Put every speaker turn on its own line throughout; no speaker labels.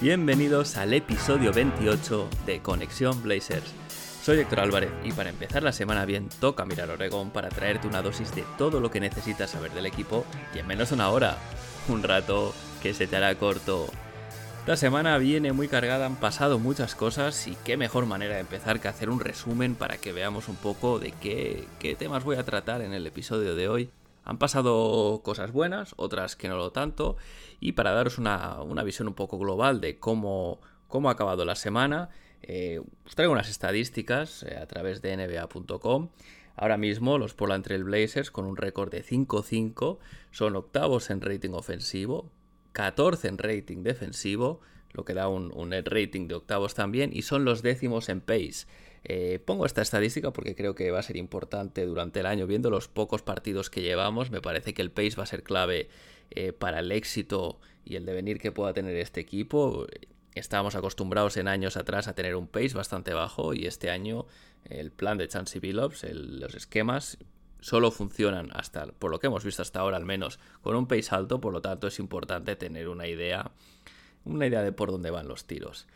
Bienvenidos al episodio 28 de Conexión Blazers. Soy Héctor Álvarez y para empezar la semana bien toca mirar Oregón para traerte una dosis de todo lo que necesitas saber del equipo y en menos de una hora. Un rato que se te hará corto. Esta semana viene muy cargada, han pasado muchas cosas y qué mejor manera de empezar que hacer un resumen para que veamos un poco de qué, qué temas voy a tratar en el episodio de hoy. Han pasado cosas buenas, otras que no lo tanto, y para daros una, una visión un poco global de cómo, cómo ha acabado la semana, eh, os traigo unas estadísticas eh, a través de nba.com. Ahora mismo los Portland Trail Blazers con un récord de 5-5 son octavos en rating ofensivo, 14 en rating defensivo, lo que da un, un, net rating de octavos también, y son los décimos en pace. Eh, pongo esta estadística porque creo que va a ser importante durante el año, viendo los pocos partidos que llevamos, me parece que el pace va a ser clave eh, para el éxito y el devenir que pueda tener este equipo. Estábamos acostumbrados en años atrás a tener un pace bastante bajo y este año el plan de Chansey Billups, los esquemas, solo funcionan hasta, por lo que hemos visto hasta ahora al menos, con un pace alto, por lo tanto es importante tener una idea, una idea de por dónde van los tiros.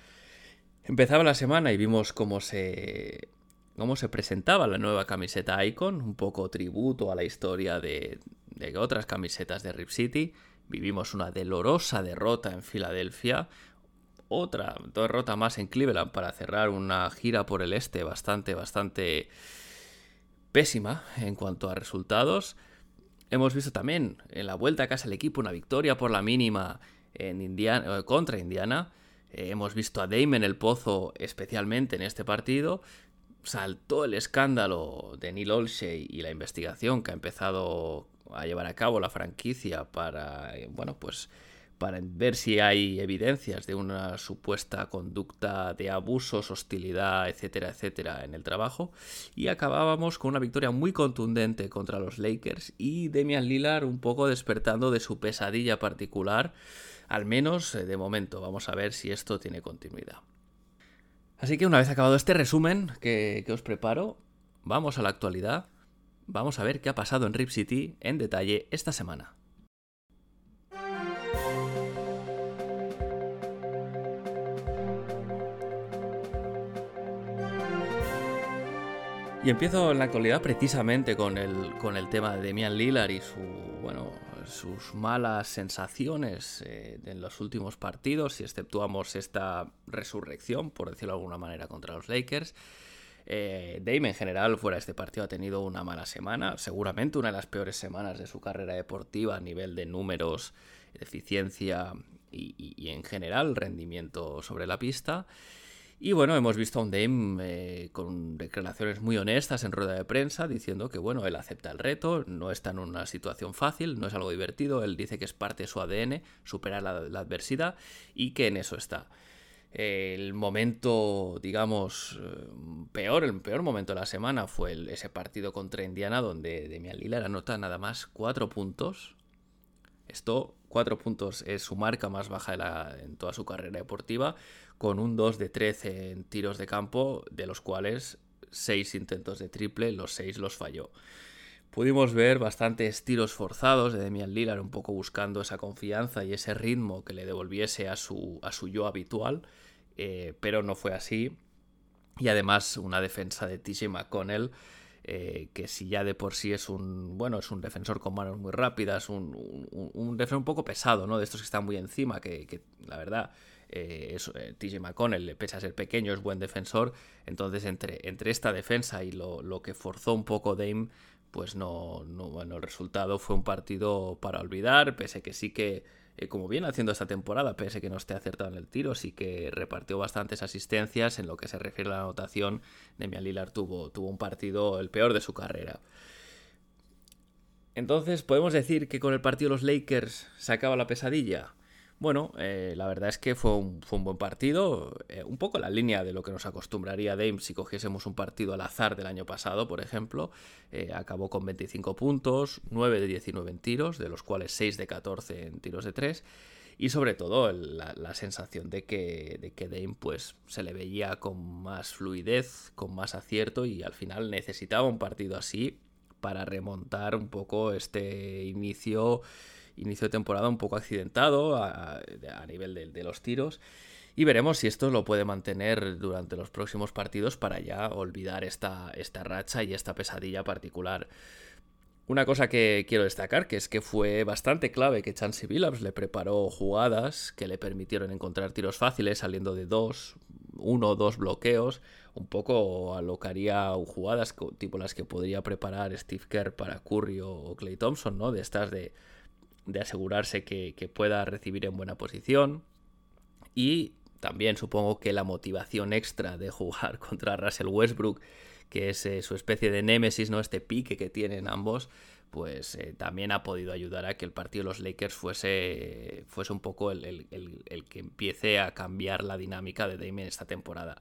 Empezaba la semana y vimos cómo se, cómo se presentaba la nueva camiseta Icon, un poco tributo a la historia de, de otras camisetas de Rip City. Vivimos una dolorosa derrota en Filadelfia, otra derrota más en Cleveland para cerrar una gira por el este bastante, bastante pésima en cuanto a resultados. Hemos visto también en la vuelta a casa del equipo una victoria por la mínima en Indiana, contra Indiana. Eh, hemos visto a Dame en el pozo especialmente en este partido. Saltó el escándalo de Neil Olshey y la investigación que ha empezado a llevar a cabo la franquicia para, eh, bueno, pues para ver si hay evidencias de una supuesta conducta de abusos, hostilidad, etcétera, etcétera, en el trabajo. Y acabábamos con una victoria muy contundente contra los Lakers y Demian Lillard un poco despertando de su pesadilla particular, al menos de momento. Vamos a ver si esto tiene continuidad. Así que una vez acabado este resumen que, que os preparo, vamos a la actualidad. Vamos a ver qué ha pasado en Rip City en detalle esta semana. Y empiezo en la actualidad precisamente con el, con el tema de Demian Lillard y su, bueno, sus malas sensaciones eh, en los últimos partidos, si exceptuamos esta resurrección, por decirlo de alguna manera, contra los Lakers. Eh, Dame en general fuera de este partido ha tenido una mala semana, seguramente una de las peores semanas de su carrera deportiva a nivel de números, eficiencia y en general rendimiento sobre la pista. Y bueno, hemos visto a un Dame eh, con declaraciones muy honestas en rueda de prensa diciendo que bueno, él acepta el reto, no está en una situación fácil, no es algo divertido, él dice que es parte de su ADN superar la, adversidad y que en eso está. El momento, digamos, peor, el peor momento de la semana fue ese partido contra Indiana donde Demian Lillard anota nada más cuatro puntos. Esto, cuatro puntos, es su marca más baja en toda su carrera deportiva, con un 2 de 13 en tiros de campo, de los cuales 6 intentos de triple, los 6 los falló. Pudimos ver bastantes tiros forzados de Demian Lillard, un poco buscando esa confianza y ese ritmo que le devolviese a su, a su yo habitual, eh, pero no fue así. Y además una defensa de TJ McConnell, eh, que si ya de por sí es un bueno es un defensor con manos muy rápidas, un, un, defensor un poco pesado, ¿no? De estos que están muy encima, que la verdad eh, eh, TJ McConnell, pese a ser pequeño, es buen defensor. Entonces, entre, entre esta defensa y lo, lo, que forzó un poco Dame, pues no, no, bueno, el resultado fue un partido para olvidar, pese que sí que, eh, como viene haciendo esta temporada, pese que no esté acertado en el tiro, sí que repartió bastantes asistencias. En lo que se refiere a la anotación, Demian Lillard tuvo, tuvo un partido el peor de su carrera. Entonces, ¿podemos decir que con el partido de los Lakers se acaba la pesadilla? Bueno, eh, la verdad es que fue un, buen partido, eh, un poco la línea de lo que nos acostumbraría Dame si cogiésemos un partido al azar del año pasado, por ejemplo. Eh, acabó con 25 puntos, 9 de 19 en tiros, de los cuales 6 de 14 en tiros de 3. Y sobre todo la, sensación de que, de que Dame pues, se le veía con más fluidez, con más acierto y al final necesitaba un partido así para remontar un poco este inicio inicio de temporada un poco accidentado a, nivel de, los tiros. Y veremos si esto lo puede mantener durante los próximos partidos para ya olvidar esta, esta racha y esta pesadilla particular. Una cosa que quiero destacar, que es que fue bastante clave que Chansey Billups le preparó jugadas que le permitieron encontrar tiros fáciles saliendo de dos, uno o dos bloqueos, un poco a lo que haría jugadas tipo las que podría preparar Steve Kerr para Curry o Clay Thompson, ¿no? De estas de de asegurarse que, pueda recibir en buena posición. Y también supongo que la motivación extra de jugar contra Russell Westbrook, que es eh, su especie de némesis, ¿no? Este pique que tienen ambos, pues eh, también ha podido ayudar a que el partido de los Lakers fuese, fuese un poco el, que empiece a cambiar la dinámica de Dame esta temporada.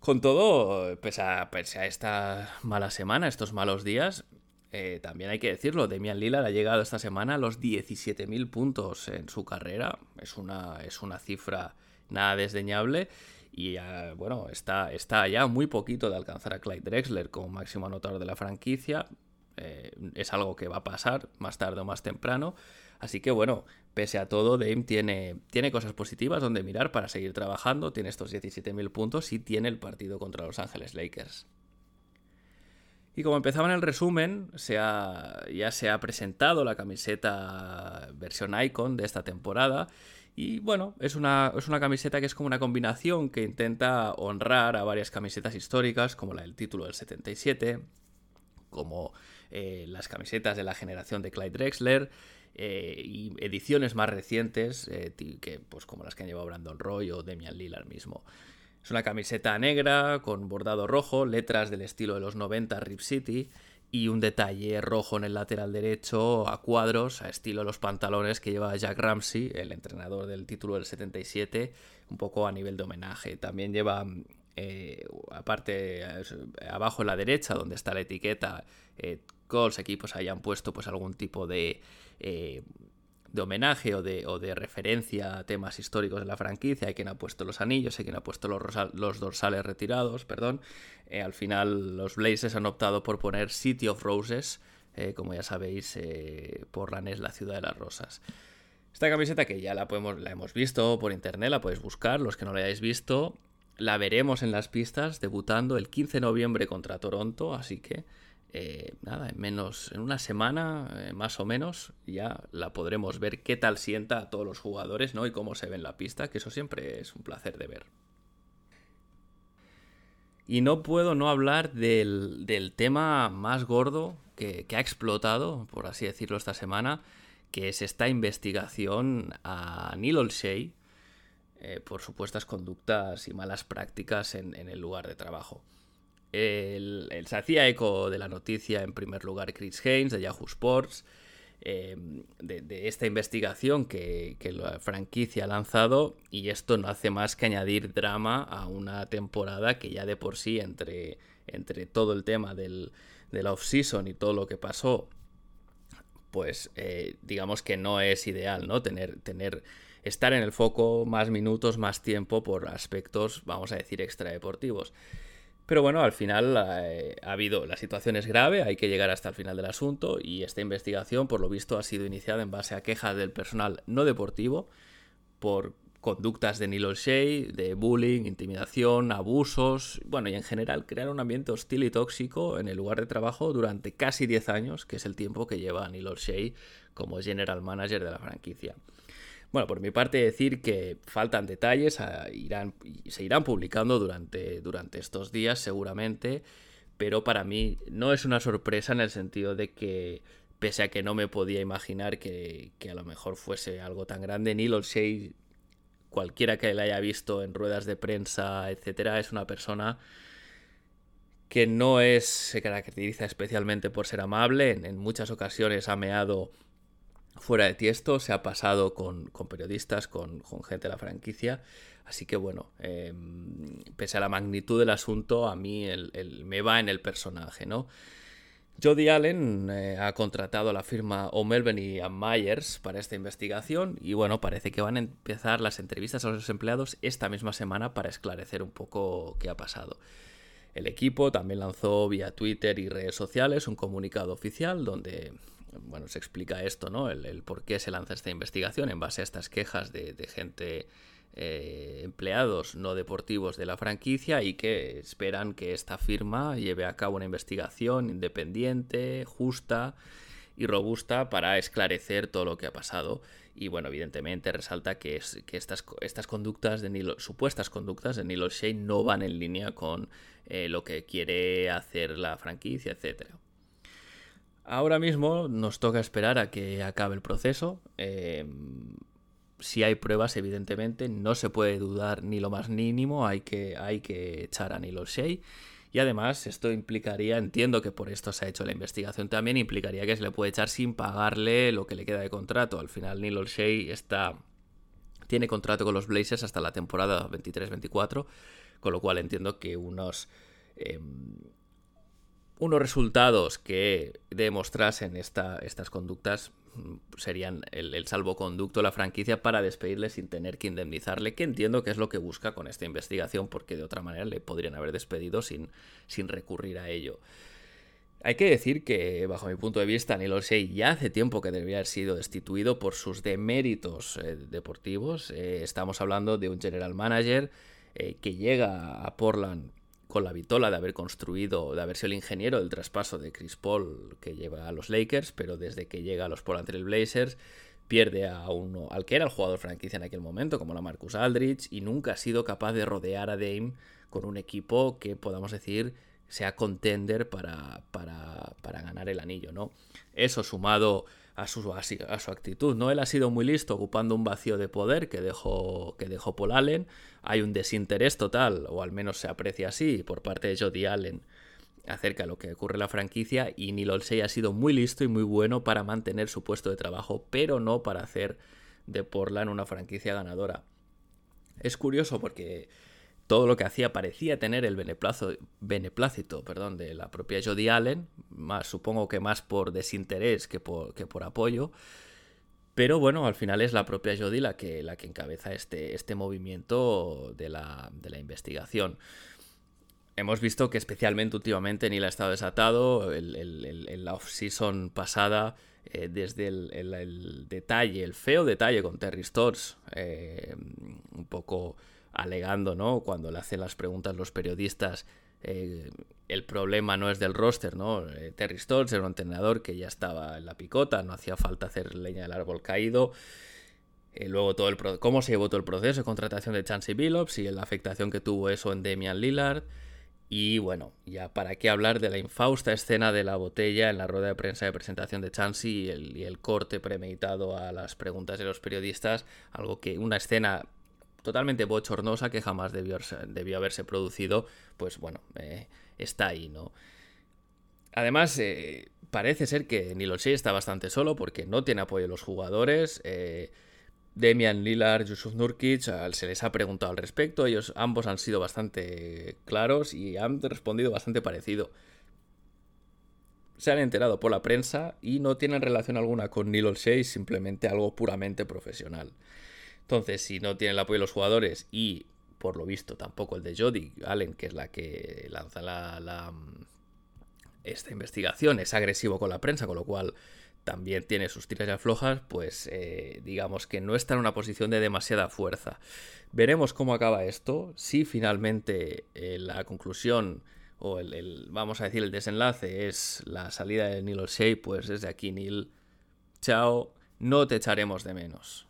Con todo, pese a, pese a esta mala semana, estos malos días, eh, también hay que decirlo, Demian Lillard ha llegado esta semana a los 17.000 puntos en su carrera. Es una, es una cifra nada desdeñable. Y bueno, está, está ya muy poquito de alcanzar a Clyde Drexler como máximo anotador de la franquicia. Eh, es algo que va a pasar más tarde o más temprano. Así que bueno, pese a todo, Dame tiene, tiene cosas positivas donde mirar para seguir trabajando. Tiene estos 17.000 puntos y tiene el partido contra Los Ángeles Lakers. Y como empezaba en el resumen, ya se ha presentado la camiseta versión Icon de esta temporada. Y bueno, es una, es una camiseta que es como una combinación que intenta honrar a varias camisetas históricas, como la del título del 77, como eh, las camisetas de la generación de Clyde Drexler, eh, y ediciones más recientes, eh, que, pues, como las que han llevado Brandon Roy o Demian Lillard mismo. Es una camiseta negra con bordado rojo, letras del estilo de los 90 Rip City y un detalle rojo en el lateral derecho a cuadros, a estilo los pantalones que lleva Jack Ramsey, el entrenador del título del 77, un poco a nivel de homenaje. También lleva, eh, aparte, abajo en la derecha, donde está la etiqueta, eh, los equipos hayan puesto pues algún tipo de... Eh, de homenaje o de, o de, referencia a temas históricos de la franquicia. Hay quien ha puesto los anillos, hay quien ha puesto los, los dorsales retirados, perdón. Eh, al final los Blazers han optado por poner City of Roses, eh, como ya sabéis, eh, por la NES, la ciudad de las rosas. Esta camiseta que ya la, podemos, la hemos visto por internet, la podéis buscar, los que no la hayáis visto, la veremos en las pistas debutando el 15 de noviembre contra Toronto, así que eh, nada, en menos, en una semana eh, más o menos, ya la podremos ver qué tal sienta a todos los jugadores, ¿no? Y cómo se ve en la pista, que eso siempre es un placer de ver. Y no puedo no hablar del, tema más gordo que, ha explotado, por así decirlo, esta semana, que es esta investigación a Neil Olshey eh, por supuestas conductas y malas prácticas en el lugar de trabajo. El, se hacía eco de la noticia en primer lugar Chris Haynes de Yahoo Sports, em, de, esta investigación que, la franquicia ha lanzado y esto no hace más que añadir drama a una temporada que ya de por sí entre, entre todo el tema del, del off-season y todo lo que pasó, pues eh, digamos que no es ideal, ¿no? Tener, tener, estar en el foco más minutos, más tiempo por aspectos, vamos a decir, extradeportivos. Pero bueno, al final eh, ha habido, la situación es grave, hay que llegar hasta el final del asunto y esta investigación, por lo visto, ha sido iniciada en base a quejas del personal no deportivo por conductas de Neil O'Shea, de bullying, intimidación, abusos, bueno, y en general crear un ambiente hostil y tóxico en el lugar de trabajo durante casi 10 años, que es el tiempo que lleva Neil O'Shea como general manager de la franquicia. Bueno, por mi parte decir que faltan detalles, irán, se irán publicando durante, durante estos días seguramente, pero para mí no es una sorpresa en el sentido de que pese a que no me podía imaginar que, a lo mejor fuese algo tan grande, Neil O'Shea, cualquiera que le haya visto en ruedas de prensa, etcétera, es una persona que no es, se caracteriza especialmente por ser amable, en, en muchas ocasiones ha meado fuera de tiesto, se ha pasado con, periodistas, con, gente de la franquicia. Así que bueno, em, pese a la magnitud del asunto, a mí me va en el personaje, ¿no? Jody Allen eh, ha contratado a la firma O'Melveny y a Myers para esta investigación y bueno, parece que van a empezar las entrevistas a los empleados esta misma semana para esclarecer un poco qué ha pasado. El equipo también lanzó vía Twitter y redes sociales un comunicado oficial donde bueno, se explica esto, ¿no? El, por qué se lanza esta investigación en base a estas quejas de gente eh, empleados no deportivos de la franquicia y que esperan que esta firma lleve a cabo una investigación independiente, justa y robusta para esclarecer todo lo que ha pasado. Y bueno, evidentemente resalta que, es, que estas, estas conductas de supuestas conductas de Neil O'Shea no van en línea con eh, lo que quiere hacer la franquicia, etc. Ahora mismo nos toca esperar a que acabe el proceso. Eh, si hay pruebas, evidentemente, no se puede dudar ni lo más mínimo, hay que, hay que echar a Neil O'Shea. Y además, esto implicaría, entiendo que por esto se ha hecho la investigación también, implicaría que se le puede echar sin pagarle lo que le queda de contrato. Al final, Neil O'Shea está, tiene contrato con los Blazers hasta la temporada 23-24, con lo cual entiendo que unos, em, unos resultados que demostrasen esta, estas conductas serían el, salvoconducto de la franquicia para despedirle sin tener que indemnizarle, que entiendo que es lo que busca con esta investigación, porque de otra manera le podrían haber despedido sin, sin recurrir a ello. Hay que decir que, bajo mi punto de vista, Neil O'Shea ya hace tiempo que debería haber sido destituido por sus deméritos eh, deportivos. Eh, estamos hablando de un general manager eh, que llega a Portland con la vitola de haber construido, de haber sido el ingeniero del traspaso de Chris Paul que lleva a los Lakers, pero desde que llega a los Portland Blazers pierde a uno, al que era el jugador franquicia en aquel momento, como la Marcus Aldridge, y nunca ha sido capaz de rodear a Dame con un equipo que podamos decir sea contender para, para, para ganar el anillo, ¿no? Eso sumado a su, a su actitud. ¿no? Él ha sido muy listo ocupando un vacío de poder que dejó, que dejó Paul Allen. Hay un desinterés total, o al menos se aprecia así, por parte de Jody Allen acerca de lo que ocurre en la franquicia y Neil Olsey ha sido muy listo y muy bueno para mantener su puesto de trabajo, pero no para hacer de Portland una franquicia ganadora. Es curioso porque todo lo que hacía parecía tener el beneplácito perdón, de la propia Jodie Allen, más, supongo que más por desinterés que por, que por apoyo. Pero bueno, al final es la propia Jodie la que, la que encabeza este, este movimiento de la, investigación. Hemos visto que especialmente últimamente Neil ha estado desatado. En la off-season pasada, eh, desde el, detalle, el feo detalle con Terry Stotts, eh, un poco alegando, ¿no? Cuando le hacen las preguntas los periodistas, eh, el problema no es del roster, ¿no? Eh, Terry Stoltz era un entrenador que ya estaba en la picota, no hacía falta hacer leña del árbol caído. Eh, luego todo el cómo se llevó todo el proceso de contratación de Chansey Billups y la afectación que tuvo eso en Damian Lillard. Y bueno, ya para qué hablar de la infausta escena de la botella en la rueda de prensa de presentación de Chansey y el corte premeditado a las preguntas de los periodistas, algo que una escena totalmente bochornosa que jamás debió, haberse producido, pues bueno, eh, está ahí, ¿no? Además, eh, parece ser que Niloche está bastante solo porque no tiene apoyo de los jugadores. Eh, Demian Lillard, Yusuf Nurkic, se les ha preguntado al respecto. Ellos ambos han sido bastante claros y han respondido bastante parecido. Se han enterado por la prensa y no tienen relación alguna con Neil Olshey, simplemente algo puramente profesional. Entonces, si no tiene el apoyo de los jugadores y, por lo visto, tampoco el de Jody Allen, que es la que lanza la, esta investigación, es agresivo con la prensa, con lo cual también tiene sus tiras y aflojas, pues eh, digamos que no está en una posición de demasiada fuerza. Veremos cómo acaba esto, si finalmente eh, la conclusión o el, vamos a decir, el desenlace es la salida de Neil O'Shea, pues desde aquí, Neil, chao, no te echaremos de menos.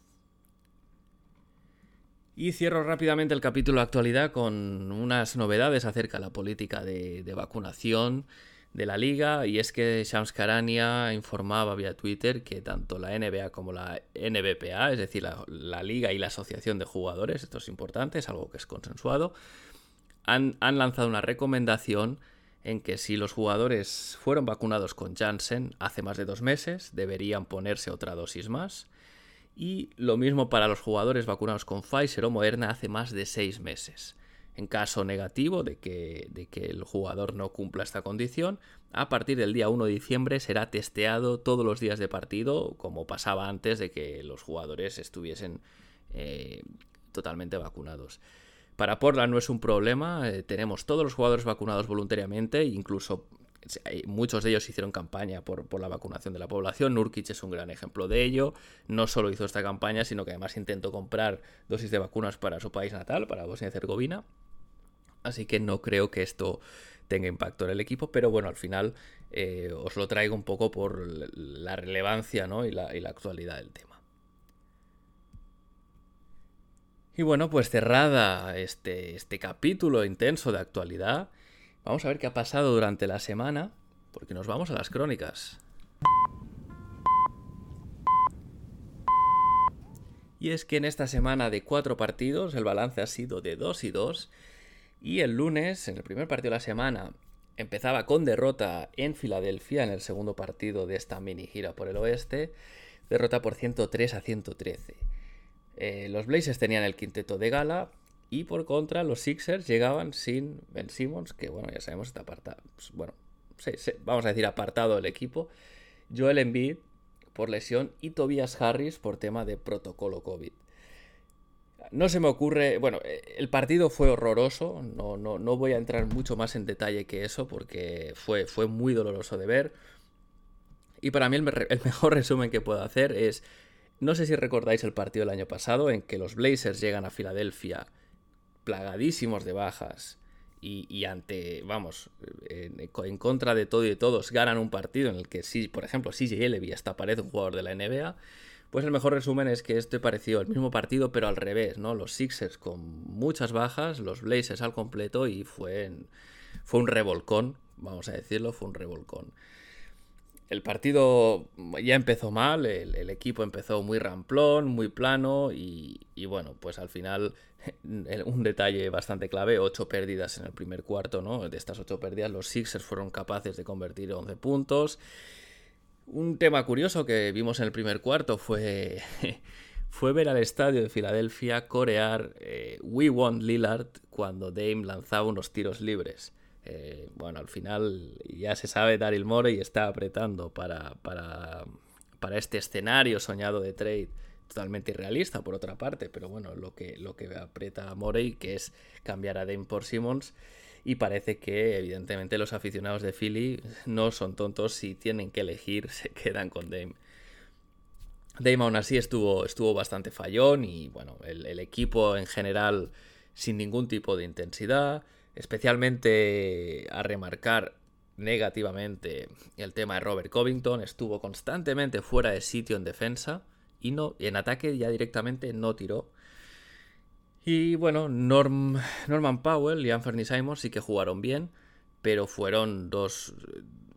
Y cierro rápidamente el capítulo actualidad con unas novedades acerca de la política de, vacunación de la liga y es que Shams Karania informaba vía Twitter que tanto la NBA como la NBPA, es decir, la, liga y la asociación de jugadores, esto es importante, es algo que es consensuado, han, lanzado una recomendación en que si los jugadores fueron vacunados con Janssen hace más de dos meses, deberían ponerse otra dosis más. Y lo mismo para los jugadores vacunados con Pfizer o Moderna hace más de seis meses. En caso negativo de que, de que el jugador no cumpla esta condición, a partir del día 1 de diciembre será testeado todos los días de partido, como pasaba antes de que los jugadores estuviesen eh, totalmente vacunados. Para Portland no es un problema, eh, tenemos todos los jugadores vacunados voluntariamente, incluso muchos de ellos hicieron campaña por, por, la vacunación de la población. Nurkic es un gran ejemplo de ello. No solo hizo esta campaña, sino que además intentó comprar dosis de vacunas para su país natal, para Bosnia y Herzegovina. Así que no creo que esto tenga impacto en el equipo, pero bueno, al final eh, os lo traigo un poco por la relevancia ¿no? y, la, y la actualidad del tema. Y bueno, pues cerrada este, este capítulo intenso de actualidad, vamos a ver qué ha pasado durante la semana, porque nos vamos a las crónicas. Y es que en esta semana de cuatro partidos el balance ha sido de 2 y 2 y el lunes, en el primer partido de la semana, empezaba con derrota en Filadelfia en el segundo partido de esta mini gira por el oeste. Derrota por 103 a 113. Eh, los Blazers tenían el quinteto de gala y por contra los Sixers llegaban sin Ben Simmons, que bueno, ya sabemos está apartado. Pues, bueno, vamos a decir apartado del equipo. Joel Embiid por lesión y Tobias Harris por tema de protocolo COVID. No se me ocurre. Bueno, eh, el partido fue horroroso. No, no, no voy a entrar mucho más en detalle que eso porque fue, fue muy doloroso de ver. Y para mí el, el, mejor resumen que puedo hacer es. No sé si recordáis el partido del año pasado en que los Blazers llegan a Filadelfia plagadísimos de bajas y, ante, vamos, en, contra de todo y de todos, ganan un partido en el que, sí, por ejemplo, CJ Levy hasta parece un jugador de la NBA. Pues el mejor resumen es que este pareció el mismo partido, pero al revés, ¿no? Los Sixers con muchas bajas, los Blazers al completo y fue, fue un revolcón, vamos a decirlo, fue un revolcón. El partido ya empezó mal, el, equipo empezó muy ramplón, muy plano y, y, bueno, pues al final un detalle bastante clave, ocho pérdidas en el primer cuarto, ¿no? De estas ocho pérdidas los Sixers fueron capaces de convertir 11 puntos un tema curioso que vimos en el primer cuarto fue, fue ver al estadio de Filadelfia corear eh, We Want Lillard cuando Dame lanzaba unos tiros libres. Eh, bueno, al final ya se sabe, Daryl Morey está apretando para, para, para este escenario soñado de trade totalmente irrealista por otra parte, pero bueno, lo que, lo que aprieta Morey, que es cambiar a Dame por Simmons, y parece que evidentemente los aficionados de Philly no son tontos si tienen que elegir, se quedan con Dame. Dame aún así estuvo, estuvo bastante fallón y bueno, el equipo en general sin ningún tipo de intensidad, especialmente a remarcar negativamente el tema de Robert Covington, estuvo constantemente fuera de sitio en defensa y no en ataque ya directamente no tiró. Y bueno, Norm, Norman Powell y Anthony Simon sí que jugaron bien, pero fueron dos,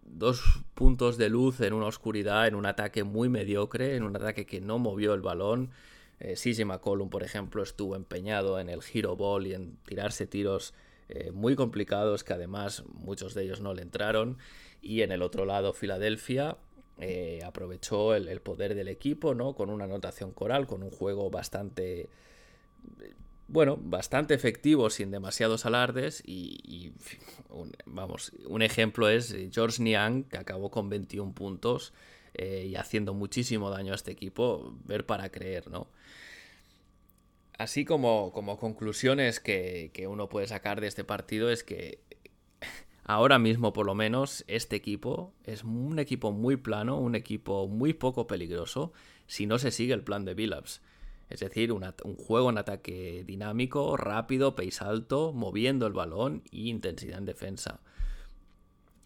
dos puntos de luz en una oscuridad, en un ataque muy mediocre, en un ataque que no movió el balón. Eh, CJ McCollum, por ejemplo, estuvo empeñado en el giro ball y en tirarse tiros eh, muy complicados que además muchos de ellos no le entraron. Y en el otro lado, Filadelfia eh, aprovechó el, poder del equipo, ¿no? Con una anotación coral, con un juego bastante bueno, bastante efectivo sin demasiados alardes y, y un, vamos, un ejemplo es George Niang que acabó con 21 puntos eh, y haciendo muchísimo daño a este equipo, ver para creer, ¿no? Así como, como conclusiones que, uno puede sacar de este partido es que ahora mismo por lo menos este equipo es un equipo muy plano, un equipo muy poco peligroso si no se sigue el plan de Billups. Es decir, un juego en ataque dinámico, rápido, pace alto, moviendo el balón y intensidad en defensa.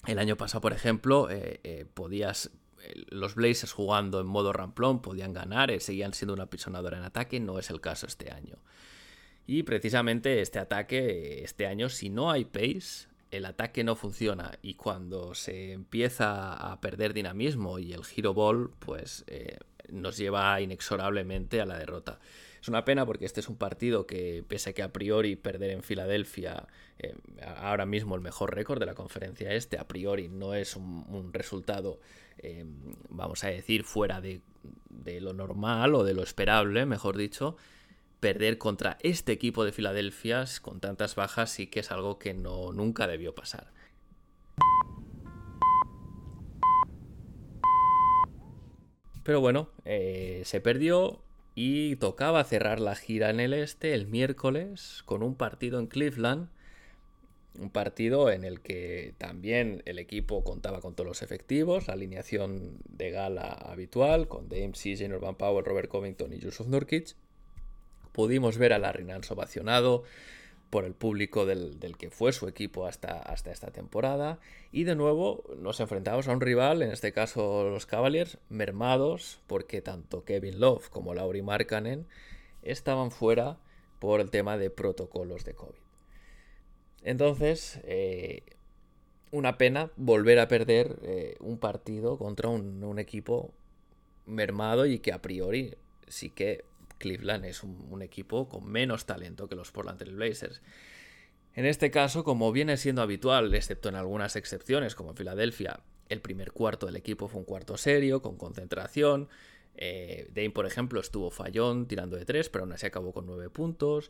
El año pasado, por ejemplo, eh, eh, podías. Los Blazers jugando en modo ramplón podían ganar, eh, seguían siendo una pisonadora en ataque, no es el caso este año. Y precisamente este ataque, este año, si no hay pace, el ataque no funciona y cuando se empieza a perder dinamismo y el giro ball, pues eh, nos lleva inexorablemente a la derrota. Es una pena porque este es un partido que, pese a que a priori perder en Filadelfia, eh, ahora mismo el mejor récord de la conferencia este, a priori no es un, resultado, eh, vamos a decir, fuera de, de lo normal o de lo esperable, mejor dicho, perder contra este equipo de Filadelfia con tantas bajas sí que es algo que no, nunca debió pasar. Pero bueno, eh, se perdió y tocaba cerrar la gira en el este el miércoles con un partido en Cleveland. Un partido en el que también el equipo contaba con todos los efectivos, la alineación de gala habitual, con Dame, CJ, Norman Powell, Robert Covington y Yusuf Nurkic. Pudimos ver a la Rinans ovacionado por el público del, que fue su equipo hasta, hasta esta temporada. Y de nuevo nos enfrentamos a un rival, en este caso los Cavaliers, mermados porque tanto Kevin Love como Lauri Markkanen estaban fuera por el tema de protocolos de COVID. Entonces, eh, una pena volver a perder eh, un partido contra un, equipo mermado y que a priori sí que Cleveland es un, equipo con menos talento que los Portland Blazers. En este caso, como viene siendo habitual, excepto en algunas excepciones, como en Filadelfia, el primer cuarto del equipo fue un cuarto serio, con concentración. Eh, Dane, por ejemplo, estuvo fallón tirando de tres, pero aún así acabó con nueve puntos.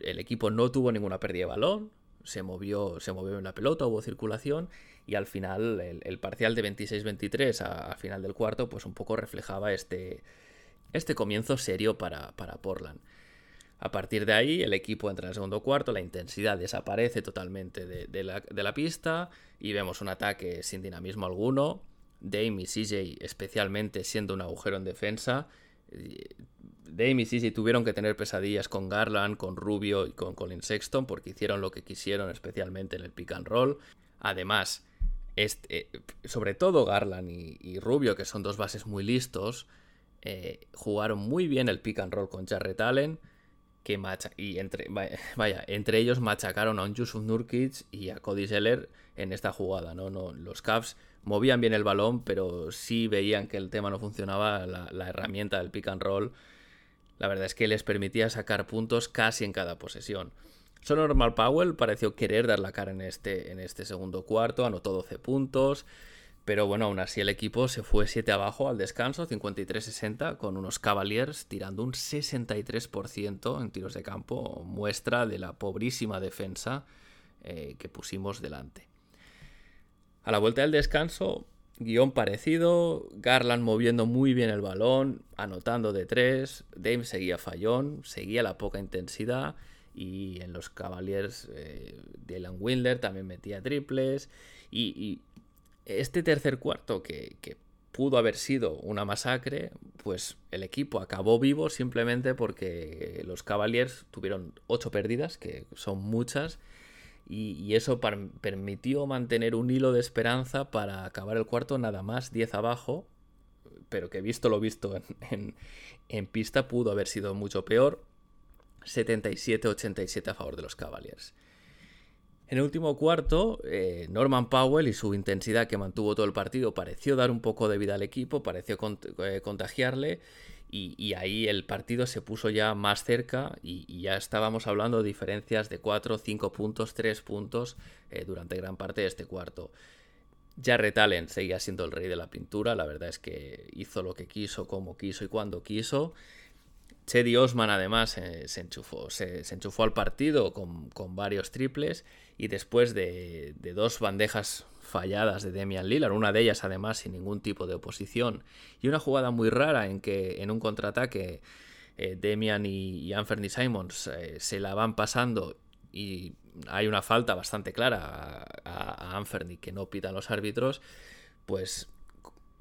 El equipo no tuvo ninguna pérdida de balón, se movió, se movió en la pelota, hubo circulación y al final el, parcial de 26-23 a, a, final del cuarto pues un poco reflejaba este, este comienzo serio para, Portland. A partir de ahí, el equipo entra en el segundo cuarto, la intensidad desaparece totalmente de, la, pista y vemos un ataque sin dinamismo alguno. Dame y CJ, especialmente siendo un agujero en defensa. Dame y CJ tuvieron que tener pesadillas con Garland, con Rubio y con Colin Sexton porque hicieron lo que quisieron, especialmente en el pick and roll. Además, este, sobre todo Garland y Rubio, que son dos bases muy listos, eh, jugaron muy bien el pick and roll con Jarrett Allen. Que macha y entre, vaya, entre ellos machacaron a un Yusuf Nurkic y a Cody Zeller en esta jugada. ¿no? No, los Cavs movían bien el balón, pero sí veían que el tema no funcionaba. La, herramienta del pick and roll, la verdad es que les permitía sacar puntos casi en cada posesión. Solo Normal Powell pareció querer dar la cara en este, en este segundo cuarto, anotó 12 puntos. Pero bueno, aún así el equipo se fue 7 abajo al descanso, 53-60, con unos Cavaliers tirando un 63% en tiros de campo, muestra de la pobrísima defensa eh, que pusimos delante. A la vuelta del descanso, guion parecido, Garland moviendo muy bien el balón, anotando de 3, Dame seguía fallón, seguía la poca intensidad y en los Cavaliers eh, Dylan Windler también metía triples y este tercer cuarto, que, pudo haber sido una masacre, pues el equipo acabó vivo simplemente porque los Cavaliers tuvieron ocho pérdidas, que son muchas, y, eso permitió mantener un hilo de esperanza para acabar el cuarto nada más 10 abajo, pero que visto lo visto en, pista pudo haber sido mucho peor, 77-87 a favor de los Cavaliers. En el último cuarto, eh, Norman Powell y su intensidad que mantuvo todo el partido pareció dar un poco de vida al equipo, pareció eh, contagiarle y, ahí el partido se puso ya más cerca y, ya estábamos hablando de diferencias de 4, 5 puntos, 3 puntos eh, durante gran parte de este cuarto. Jarrett Allen seguía siendo el rey de la pintura, la verdad es que hizo lo que quiso, como quiso y cuando quiso. Chedi Osman además eh, se, enchufó, se, enchufó al partido con, varios triples y después de, dos bandejas falladas de Demian Lillard, una de ellas además sin ningún tipo de oposición y una jugada muy rara en que en un contraataque eh, Demian y, Anthony Simons eh, se la van pasando y hay una falta bastante clara a, a que no pitan los árbitros, pues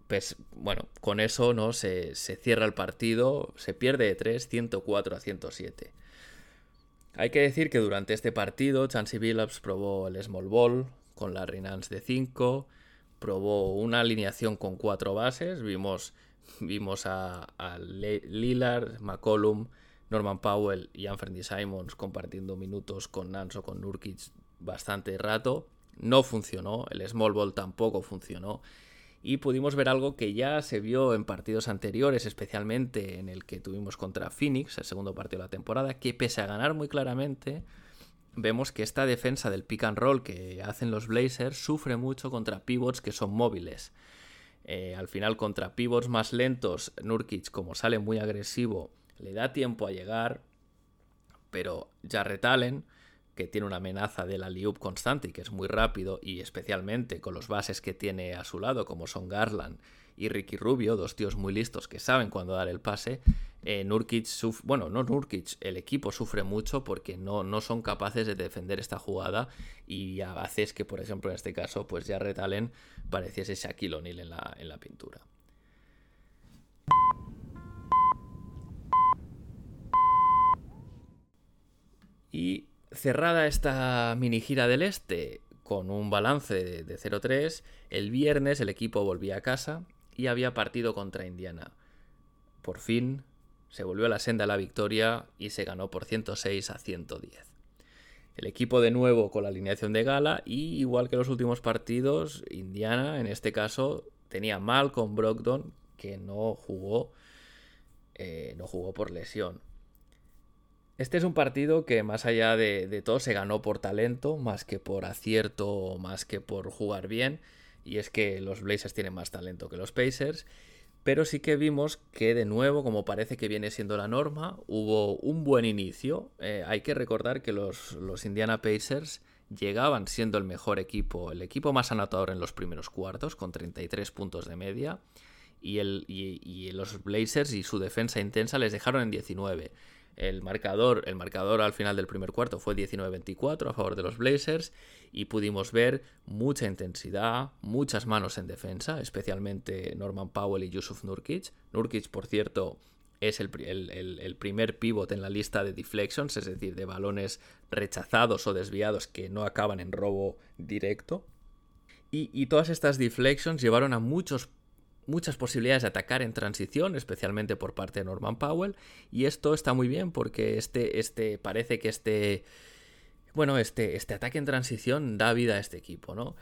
pues bueno, con eso no se, cierra el partido, se pierde de 3, 104 a 107. Hay que decir que durante este partido Chansey Billups probó el small ball con la Rinance de 5, probó una alineación con cuatro bases, vimos, vimos a, Lillard, McCollum, Norman Powell y Anthony Simons compartiendo minutos con Nance o con Nurkic bastante rato. No funcionó, el small ball tampoco funcionó. Y pudimos ver algo que ya se vio en partidos anteriores, especialmente en el que tuvimos contra Phoenix, el segundo partido de la temporada, que pese a ganar muy claramente, vemos que esta defensa del pick and roll que hacen los Blazers sufre mucho contra pivots que son móviles. Eh, al final, contra pivots más lentos, Nurkic, como sale muy agresivo, le da tiempo a llegar, pero Jarrett Allen que tiene una amenaza de la liup constante y que es muy rápido, y especialmente con los bases que tiene a su lado, como son Garland y Ricky Rubio, dos tíos muy listos que saben cuándo dar el pase, eh, Nurkic, bueno, no Nurkic, el equipo sufre mucho porque no, no son capaces de defender esta jugada y haces que, por ejemplo, en este caso, pues ya Allen pareciese Shaquille O'Neal en la, en la pintura. Y cerrada esta mini gira del Este con un balance de 0-3, el viernes el equipo volvía a casa y había partido contra Indiana. Por fin se volvió a la senda la victoria y se ganó por 106 a 110. El equipo de nuevo con la alineación de gala y igual que los últimos partidos, Indiana en este caso tenía mal con Brogdon que no jugó, eh, no jugó por lesión. Este es un partido que más allá de, todo se ganó por talento, más que por acierto, más que por jugar bien. Y es que los Blazers tienen más talento que los Pacers. Pero sí que vimos que de nuevo, como parece que viene siendo la norma, hubo un buen inicio. Eh, hay que recordar que los, los Indiana Pacers llegaban siendo el mejor equipo, el equipo más anotador en los primeros cuartos, con 33 puntos de media. Y, el, y los Blazers y su defensa intensa les dejaron en 19. El marcador, el marcador al final del primer cuarto fue 19-24 a favor de los Blazers y pudimos ver mucha intensidad, muchas manos en defensa, especialmente Norman Powell y Yusuf Nurkic. Nurkic, por cierto, es el, primer pivot en la lista de deflections, es decir, de balones rechazados o desviados que no acaban en robo directo. Y, todas estas deflections llevaron a muchos muchas posibilidades de atacar en transición, especialmente por parte de Norman Powell. Y esto está muy bien porque este, este parece que este, bueno, este, este ataque en transición da vida a este equipo, ¿no?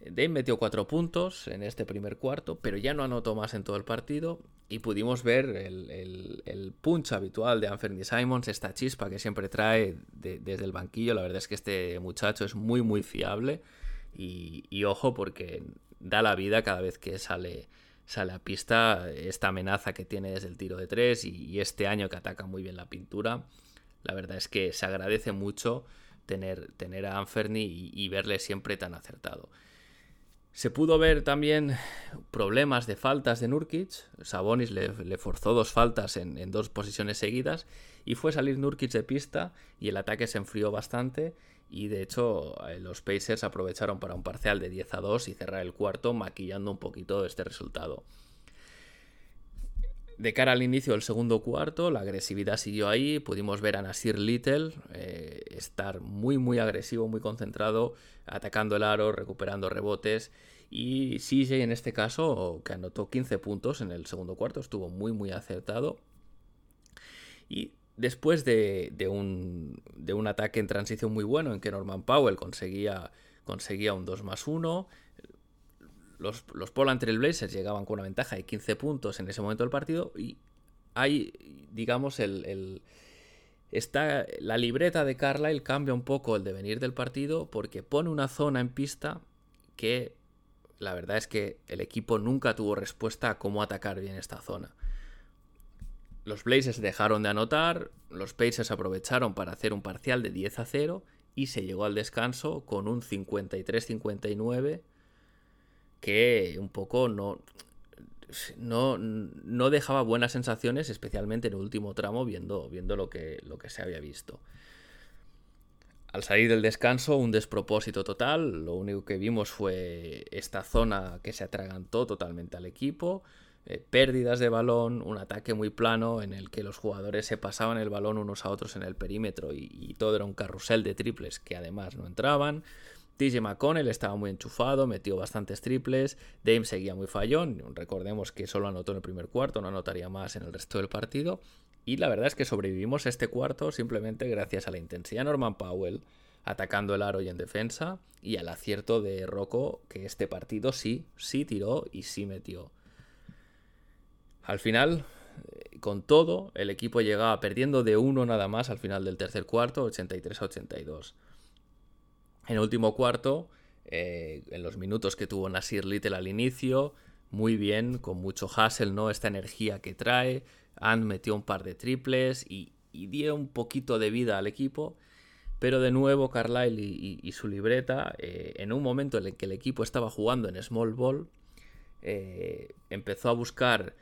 Dame metió cuatro puntos en este primer cuarto, pero ya no anotó más en todo el partido y pudimos ver el, punch habitual de Anthony Simons, esta chispa que siempre trae desde el banquillo. La verdad es que este muchacho es muy, muy fiable y ojo porque da la vida cada vez que sale, sale a pista esta amenaza que tiene desde el tiro de tres y, este año que ataca muy bien la pintura. La verdad es que se agradece mucho tener, tener a Anferni y, verle siempre tan acertado. Se pudo ver también problemas de faltas de Nurkic. Sabonis le, forzó dos faltas en, en, dos posiciones seguidas y fue salir Nurkic de pista y el ataque se enfrió bastante y de hecho eh, los Pacers aprovecharon para un parcial de 10 a 2 y cerrar el cuarto maquillando un poquito este resultado. De cara al inicio del segundo cuarto, la agresividad siguió ahí. Pudimos ver a Nasir Little eh, estar muy, muy agresivo, muy concentrado, atacando el aro, recuperando rebotes. Y CJ en este caso, que anotó 15 puntos en el segundo cuarto, estuvo muy, muy acertado. Y después de, un, ataque en transición muy bueno en que Norman Powell conseguía, un 2 más 1, los, los Portland Blazers llegaban con una ventaja de 15 puntos en ese momento del partido y hay, digamos, el, está, la libreta de Carlisle cambia un poco el devenir del partido porque pone una zona en pista que la verdad es que el equipo nunca tuvo respuesta a cómo atacar bien esta zona. Los Blazers dejaron de anotar, los Pacers aprovecharon para hacer un parcial de 10 a 0 y se llegó al descanso con un 53-59 que un poco no, no, no, dejaba buenas sensaciones, especialmente en el último tramo, viendo, viendo lo, que, lo que se había visto. Al salir del descanso, un despropósito total. Lo único que vimos fue esta zona que se atragantó totalmente al equipo. Eh, pérdidas de balón, un ataque muy plano en el que los jugadores se pasaban el balón unos a otros en el perímetro y, todo era un carrusel de triples que además no entraban. TJ McConnell estaba muy enchufado, metió bastantes triples. Dame seguía muy fallón. Recordemos que solo anotó en el primer cuarto, no anotaría más en el resto del partido. Y la verdad es que sobrevivimos este cuarto simplemente gracias a la intensidad Norman Powell, atacando el aro y en defensa, y al acierto de Rocco, que este partido sí, sí tiró y sí metió. Al final, eh, con todo, el equipo llegaba perdiendo de uno nada más al final del tercer cuarto, 83 a 82. En último cuarto, eh, en los minutos que tuvo Nasir Little al inicio, muy bien, con mucho hustle, ¿no? Esta energía que trae. Ant metió un par de triples y, dio un poquito de vida al equipo. Pero de nuevo, Carlisle y, su libreta, eh, en un momento en el que el equipo estaba jugando en small ball, empezó a buscar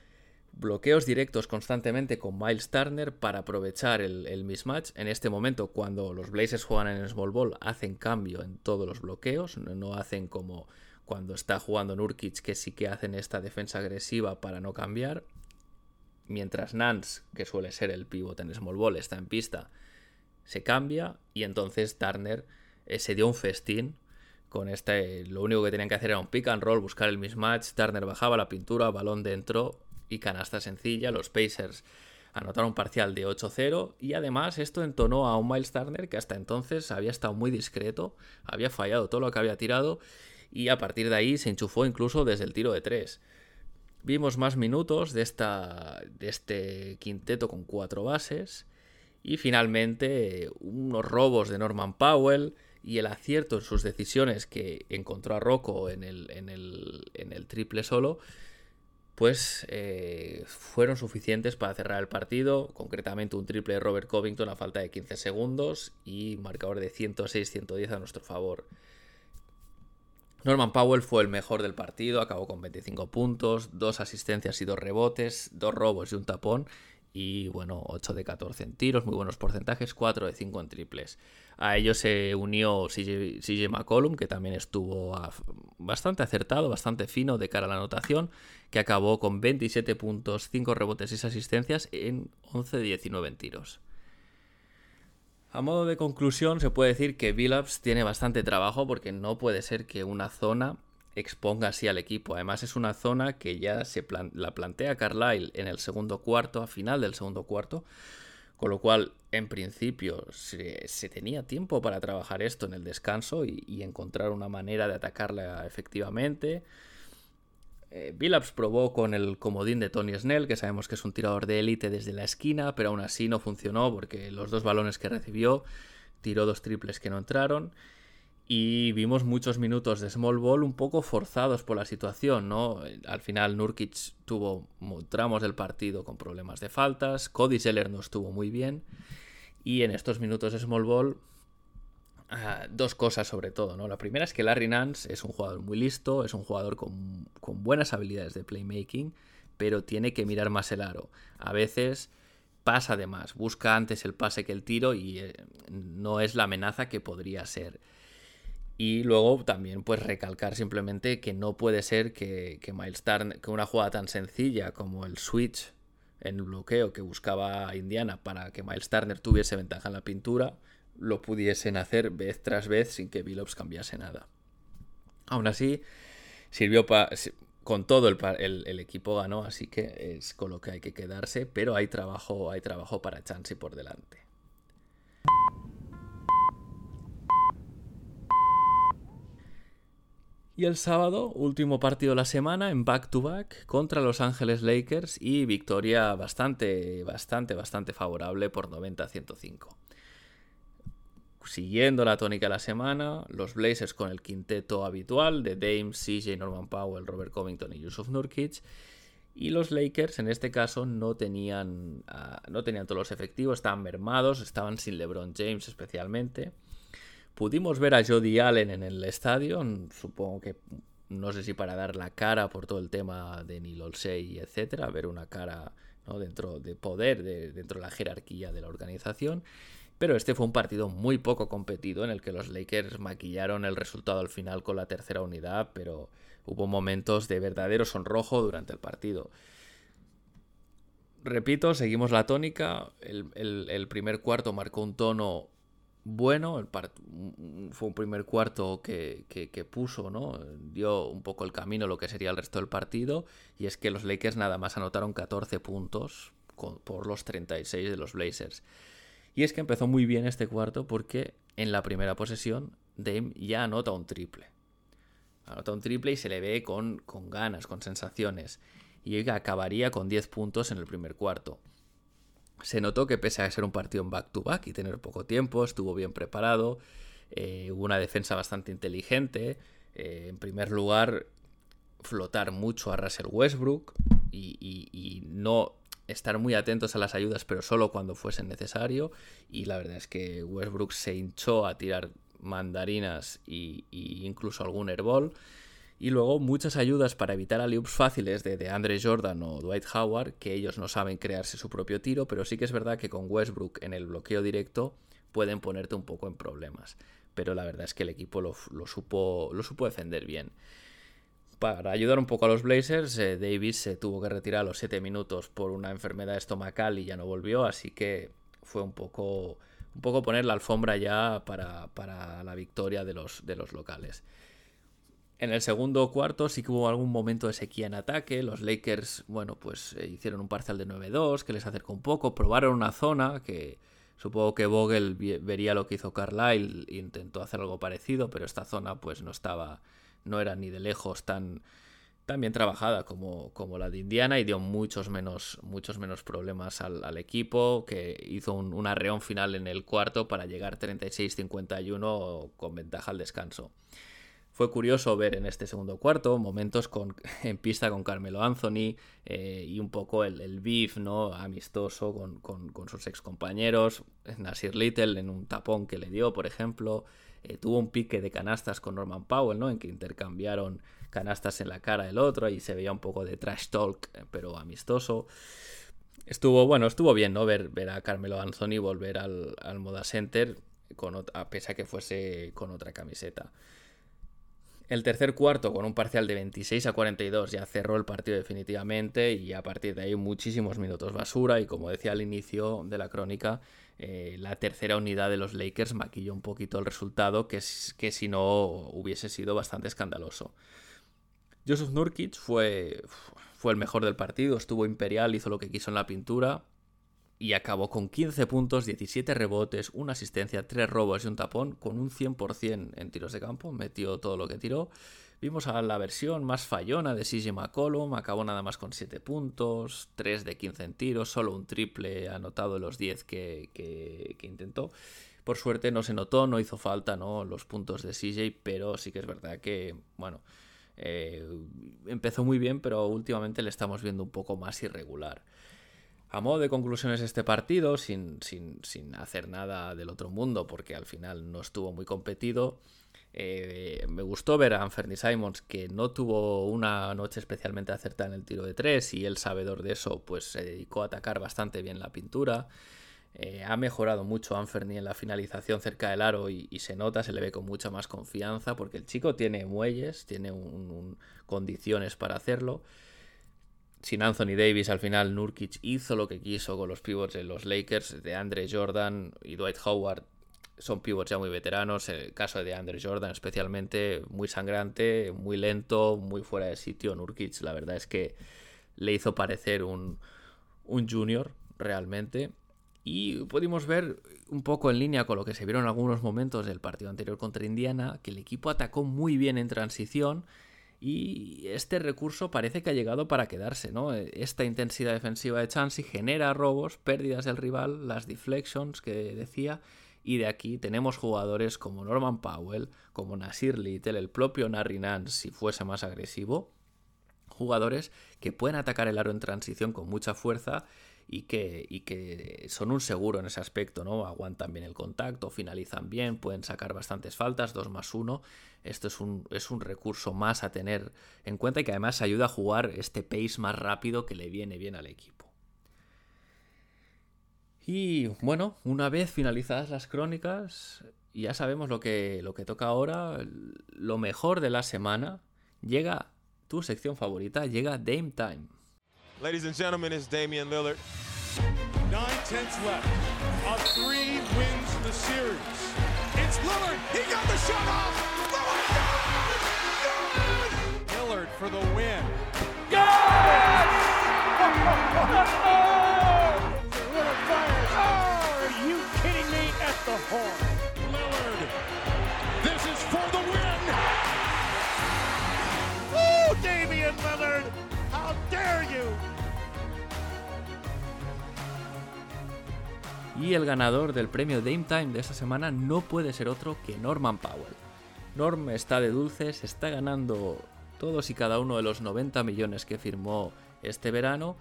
bloqueos directos constantemente con Miles Turner para aprovechar el, mismatch. En este momento, cuando los Blazers juegan en Small Ball, hacen cambio en todos los bloqueos, no, hacen como cuando está jugando Nurkic, que sí que hacen esta defensa agresiva para no cambiar. Mientras Nance, que suele ser el pivot en Small Ball, está en pista, se cambia y entonces Turner eh, se dio un festín con este, lo único que tenían que hacer era un pick and roll, buscar el mismatch, Turner bajaba la pintura, balón dentro y canasta sencilla. Los Pacers anotaron un parcial de 8-0 y además esto entonó a un Miles Turner que hasta entonces había estado muy discreto, había fallado todo lo que había tirado y a partir de ahí se enchufó incluso desde el tiro de 3. Vimos más minutos de, esta, de este quinteto con cuatro bases y finalmente unos robos de Norman Powell y el acierto en sus decisiones que encontró a Rocco en el, en el, en el triple solo pues eh, fueron suficientes para cerrar el partido, concretamente un triple de Robert Covington a falta de 15 segundos y marcador de 106-110 a nuestro favor. Norman Powell fue el mejor del partido, acabó con 25 puntos, dos asistencias y dos rebotes, dos robos y un tapón, y bueno, 8 de 14 en tiros, muy buenos porcentajes, 4 de 5 en triples. A ellos se unió CJ, McCollum, que también estuvo bastante acertado, bastante fino de cara a la anotación, que acabó con 27 puntos, 5 rebotes y 6 asistencias en 11 de 19 en tiros. A modo de conclusión, se puede decir que Billups tiene bastante trabajo porque no puede ser que una zona exponga así al equipo. Además es una zona que ya se la plantea Carlisle en el segundo cuarto, a final del segundo cuarto, con lo cual en principio se, tenía tiempo para trabajar esto en el descanso y, encontrar una manera de atacarla efectivamente. Eh, Billups probó con el comodín de Tony Snell, que sabemos que es un tirador de élite desde la esquina, pero aún así no funcionó porque los dos balones que recibió tiró dos triples que no entraron y vimos muchos minutos de small ball un poco forzados por la situación, ¿no? Al final Nurkic tuvo tramos del partido con problemas de faltas, Cody Zeller no estuvo muy bien y en estos minutos de small ball ah, dos cosas sobre todo, ¿no? La primera es que Larry Nance es un jugador muy listo, es un jugador con, con buenas habilidades de playmaking, pero tiene que mirar más el aro. A veces pasa de más, busca antes el pase que el tiro y eh, no es la amenaza que podría ser. Y luego también pues recalcar simplemente que no puede ser que, que que una jugada tan sencilla como el switch en bloqueo que buscaba Indiana para que Miles Turner tuviese ventaja en la pintura, lo pudiesen hacer vez tras vez sin que Billups cambiase nada. Aún así, sirvió para... Con todo el, el, equipo ganó, así que es con lo que hay que quedarse, pero hay trabajo, hay trabajo para Chansey por delante. Y el sábado, último partido de la semana en back-to-back contra Los Ángeles Lakers y victoria bastante, bastante, bastante favorable por 90-105. Siguiendo la tónica de la semana, los Blazers con el quinteto habitual de Dame, CJ, Norman Powell, Robert Covington y Yusuf Nurkic. Y los Lakers en este caso no tenían, ah, no tenían todos los efectivos, estaban mermados, estaban sin LeBron James especialmente. Pudimos ver a Jody Allen en el estadio, supongo que no sé si para dar la cara por todo el tema de Neil Olsey, etcétera, ver una cara dentro de poder, dentro de la jerarquía de la organización. Pero este fue un partido muy poco competido en el que los Lakers maquillaron el resultado al final con la tercera unidad, pero hubo momentos de verdadero sonrojo durante el partido. Repito, seguimos la tónica. el primer cuarto marcó un tono bueno, el fue un primer cuarto que, puso, ¿no? Dio un poco el camino lo que sería el resto del partido, y es que los Lakers nada más anotaron 14 puntos por los 36 de los Blazers. Y es que empezó muy bien este cuarto porque en la primera posesión Dame ya anota un triple. Anota un triple y se le ve con, con ganas, con sensaciones. Y acabaría con 10 puntos en el primer cuarto. Se notó que pese a ser un partido en back-to-back y tener poco tiempo, estuvo bien preparado, eh, hubo una defensa bastante inteligente. Eh, en primer lugar, flotar mucho a Russell Westbrook y, no estar muy atentos a las ayudas, pero solo cuando fuese necesario. Y la verdad es que Westbrook se hinchó a tirar mandarinas e incluso algún airball. Y luego muchas ayudas para evitar aliups fáciles de, de Andre Jordan o Dwight Howard, que ellos no saben crearse su propio tiro, pero sí que es verdad que con Westbrook en el bloqueo directo pueden ponerte un poco en problemas. Pero la verdad es que el equipo lo, supo, lo supo defender bien. Para ayudar un poco a los Blazers, eh, Davis se tuvo que retirar a los 7 minutos por una enfermedad estomacal y ya no volvió, así que fue un poco, un poco poner la alfombra ya para, para la victoria de los, de los locales. En el segundo cuarto sí que hubo algún momento de sequía en ataque. Los Lakers, bueno, pues eh, hicieron un parcial de 9-2 que les acercó un poco. Probaron una zona que supongo que Vogel vería lo que hizo Carlisle e intentó hacer algo parecido, pero esta zona pues no estaba, no era ni de lejos tan, bien trabajada como, como la de Indiana y dio muchos menos, muchos menos problemas al, equipo, que hizo un, un arreón final en el cuarto para llegar 36-51 con ventaja al descanso. Fue curioso ver en este segundo cuarto momentos con, en pista con Carmelo Anthony eh, y un poco el, el beef ¿no? amistoso con, con, sus ex compañeros. Nasir Little en un tapón que le dio, por ejemplo. Eh, tuvo un pique de canastas con Norman Powell, ¿no? en que intercambiaron canastas en la cara del otro y se veía un poco de trash talk, eh, pero amistoso. Estuvo, bueno, estuvo bien, ¿no? Ver, ver a Carmelo Anthony volver al, al Moda Center, con, a pesar que fuese con otra camiseta. El tercer cuarto, con un parcial de 26 a 42, ya cerró el partido definitivamente y a partir de ahí muchísimos minutos basura y como decía al inicio de la crónica, eh, la tercera unidad de los Lakers maquilló un poquito el resultado que, que si no hubiese sido bastante escandaloso. Joseph Nurkic fue, fue el mejor del partido, estuvo imperial, hizo lo que quiso en la pintura, y acabó con 15 puntos, 17 rebotes, una asistencia, 3 robos y un tapón, con un 100% en tiros de campo, metió todo lo que tiró. Vimos a la versión más fallona de CJ McCollum, acabó nada más con 7 puntos, 3 de 15 en tiros, solo un triple anotado de los 10 que, intentó. Por suerte no se notó, no hizo falta ¿no? los puntos de CJ, pero sí que es verdad que, bueno, eh, empezó muy bien, pero últimamente le estamos viendo un poco más irregular. A modo de conclusiones este partido, sin, hacer nada del otro mundo, porque al final no estuvo muy competido, eh, me gustó ver a Anthony Simons que no tuvo una noche especialmente acertada en el tiro de tres y el sabedor de eso pues se dedicó a atacar bastante bien la pintura. Eh, ha mejorado mucho Anthony en la finalización cerca del aro y, se nota, se le ve con mucha más confianza porque el chico tiene muelles, tiene condiciones para hacerlo sin Anthony Davis, al final Nurkic hizo lo que quiso con los pivots de los Lakers, de Andre Jordan y Dwight Howard. Son pivots ya muy veteranos, el caso de Andre Jordan especialmente muy sangrante, muy lento, muy fuera de sitio. Nurkic la verdad es que le hizo parecer un, un junior realmente. Y pudimos ver un poco en línea con lo que se vieron en algunos momentos del partido anterior contra Indiana, que el equipo atacó muy bien en transición y este recurso parece que ha llegado para quedarse, ¿no? Esta intensidad defensiva de Chansey genera robos, pérdidas del rival, las deflections que decía, y de aquí tenemos jugadores como Norman Powell, como Nasir Little, el propio Narry Nance si fuese más agresivo, jugadores que pueden atacar el aro en transición con mucha fuerza y que, y que son un seguro en ese aspecto, ¿no? Aguantan bien el contacto, finalizan bien, pueden sacar bastantes faltas, 2 más 1. Esto es un, es un recurso más a tener en cuenta y que además ayuda a jugar este pace más rápido que le viene bien al equipo. Y bueno, una vez finalizadas las crónicas, ya sabemos lo que, lo que toca ahora. Lo mejor de la semana llega tu sección favorita, llega Dame Time.
Ladies and gentlemen, it's Damian Lillard. Nine tenths left. A three wins the series. It's Lillard. He got the shot off. Lillard, Lillard for the win. Yes! Lillard fires. Oh, are you kidding?
Y el ganador del premio Dame Time de esta semana no puede ser otro que Norman Powell. Norm está de dulces, está ganando todos y cada uno de los 90 millones que firmó este verano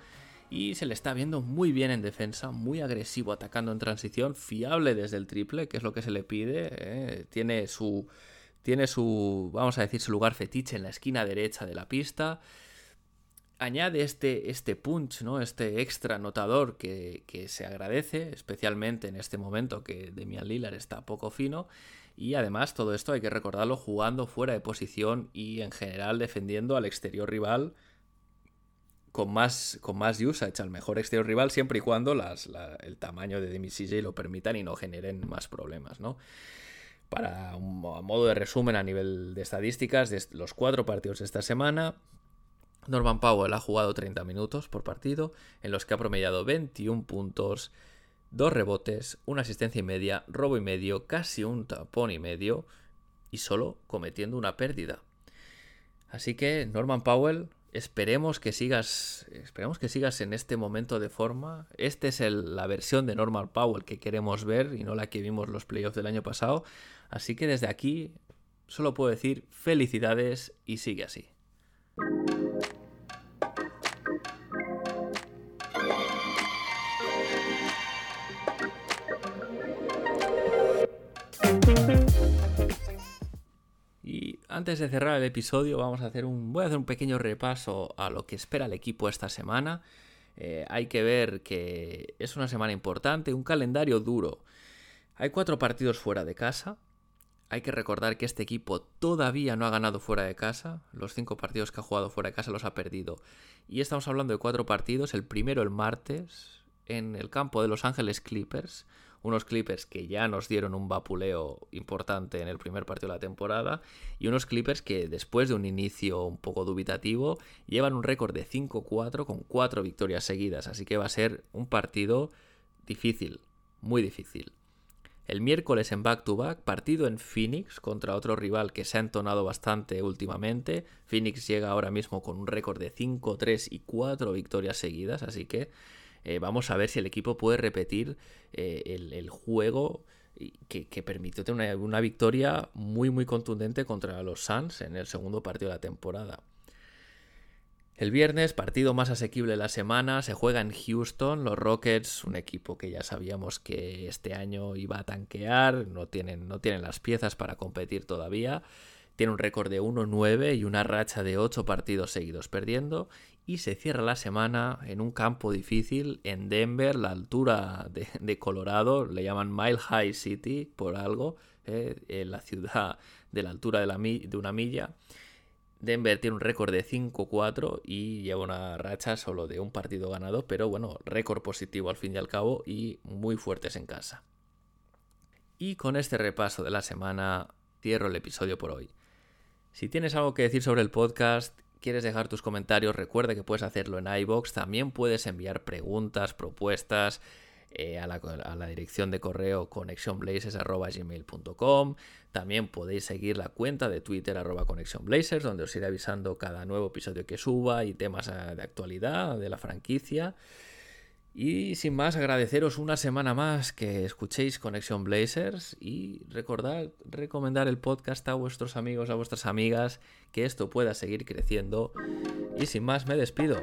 y se le está viendo muy bien en defensa, muy agresivo atacando en transición, fiable desde el triple, que es lo que se le pide, ¿eh? tiene su tiene su, vamos a decir, su lugar fetiche en la esquina derecha de la pista. Añade este, este punch, ¿no? este extra notador que, que se agradece, especialmente en este momento que Demian Lillard está poco fino. Y además todo esto hay que recordarlo jugando fuera de posición y en general defendiendo al exterior rival con más, con más usage al mejor exterior rival siempre y cuando el tamaño de Demi CJ lo permitan y no generen más problemas, ¿no? Para un modo de resumen a nivel de estadísticas, de los cuatro partidos de esta semana, Norman Powell ha jugado 30 minutos por partido, en los que ha promediado 21 puntos, dos rebotes, una asistencia y media, robo y medio, casi un tapón y medio, y solo cometiendo una pérdida. Así que Norman Powell, esperemos que sigas, esperemos que sigas en este momento de forma. Esta es la versión de Norman Powell que queremos ver y no la que vimos los playoffs del año pasado. Así que desde aquí solo puedo decir felicidades y sigue así. Antes de cerrar el episodio, vamos a hacer un, voy a hacer un pequeño repaso a lo que espera el equipo esta semana. Eh, hay que ver que es una semana importante, un calendario duro. Hay cuatro partidos fuera de casa, hay que recordar que este equipo todavía no ha ganado fuera de casa. Los cinco partidos que ha jugado fuera de casa los ha perdido. Y estamos hablando de cuatro partidos. El primero el martes en el campo de Los Ángeles Clippers. Unos Clippers que ya nos dieron un vapuleo importante en el primer partido de la temporada. Y unos Clippers que después de un inicio un poco dubitativo llevan un récord de 5-4 con cuatro victorias seguidas. Así que va a ser un partido difícil, muy difícil. El miércoles en back-to-back, partido en Phoenix contra otro rival que se ha entonado bastante últimamente. Phoenix llega ahora mismo con un récord de 5, 3 y 4 victorias seguidas, así que eh, vamos a ver si el equipo puede repetir eh, el, juego que, permitió tener una, una victoria muy muy contundente contra los Suns en el segundo partido de la temporada. El viernes, partido más asequible de la semana, se juega en Houston. Los Rockets, un equipo que ya sabíamos que este año iba a tanquear, no tienen, no tienen las piezas para competir todavía. Tiene un récord de 1-9 y una racha de 8 partidos seguidos perdiendo. Y se cierra la semana en un campo difícil en Denver, la altura de, Colorado, le llaman Mile High City por algo, eh, en la ciudad de la altura de, de una milla. Denver tiene un récord de 5-4 y lleva una racha solo de un partido ganado, pero bueno, récord positivo al fin y al cabo y muy fuertes en casa. Y con este repaso de la semana cierro el episodio por hoy. Si tienes algo que decir sobre el podcast, quieres dejar tus comentarios, recuerda que puedes hacerlo en iBox. También puedes enviar preguntas, propuestas eh, a, la, dirección de correo connectionblazers.gmail.com. También podéis seguir la cuenta de Twitter arroba donde os iré avisando cada nuevo episodio que suba y temas eh, de actualidad de la franquicia. Y sin más, agradeceros una semana más que escuchéis Conexión Blazers y recordad recomendar el podcast a vuestros amigos, a vuestras amigas, que esto pueda seguir creciendo. Y sin más, me despido.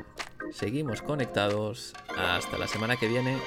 Seguimos conectados. Hasta la semana que viene.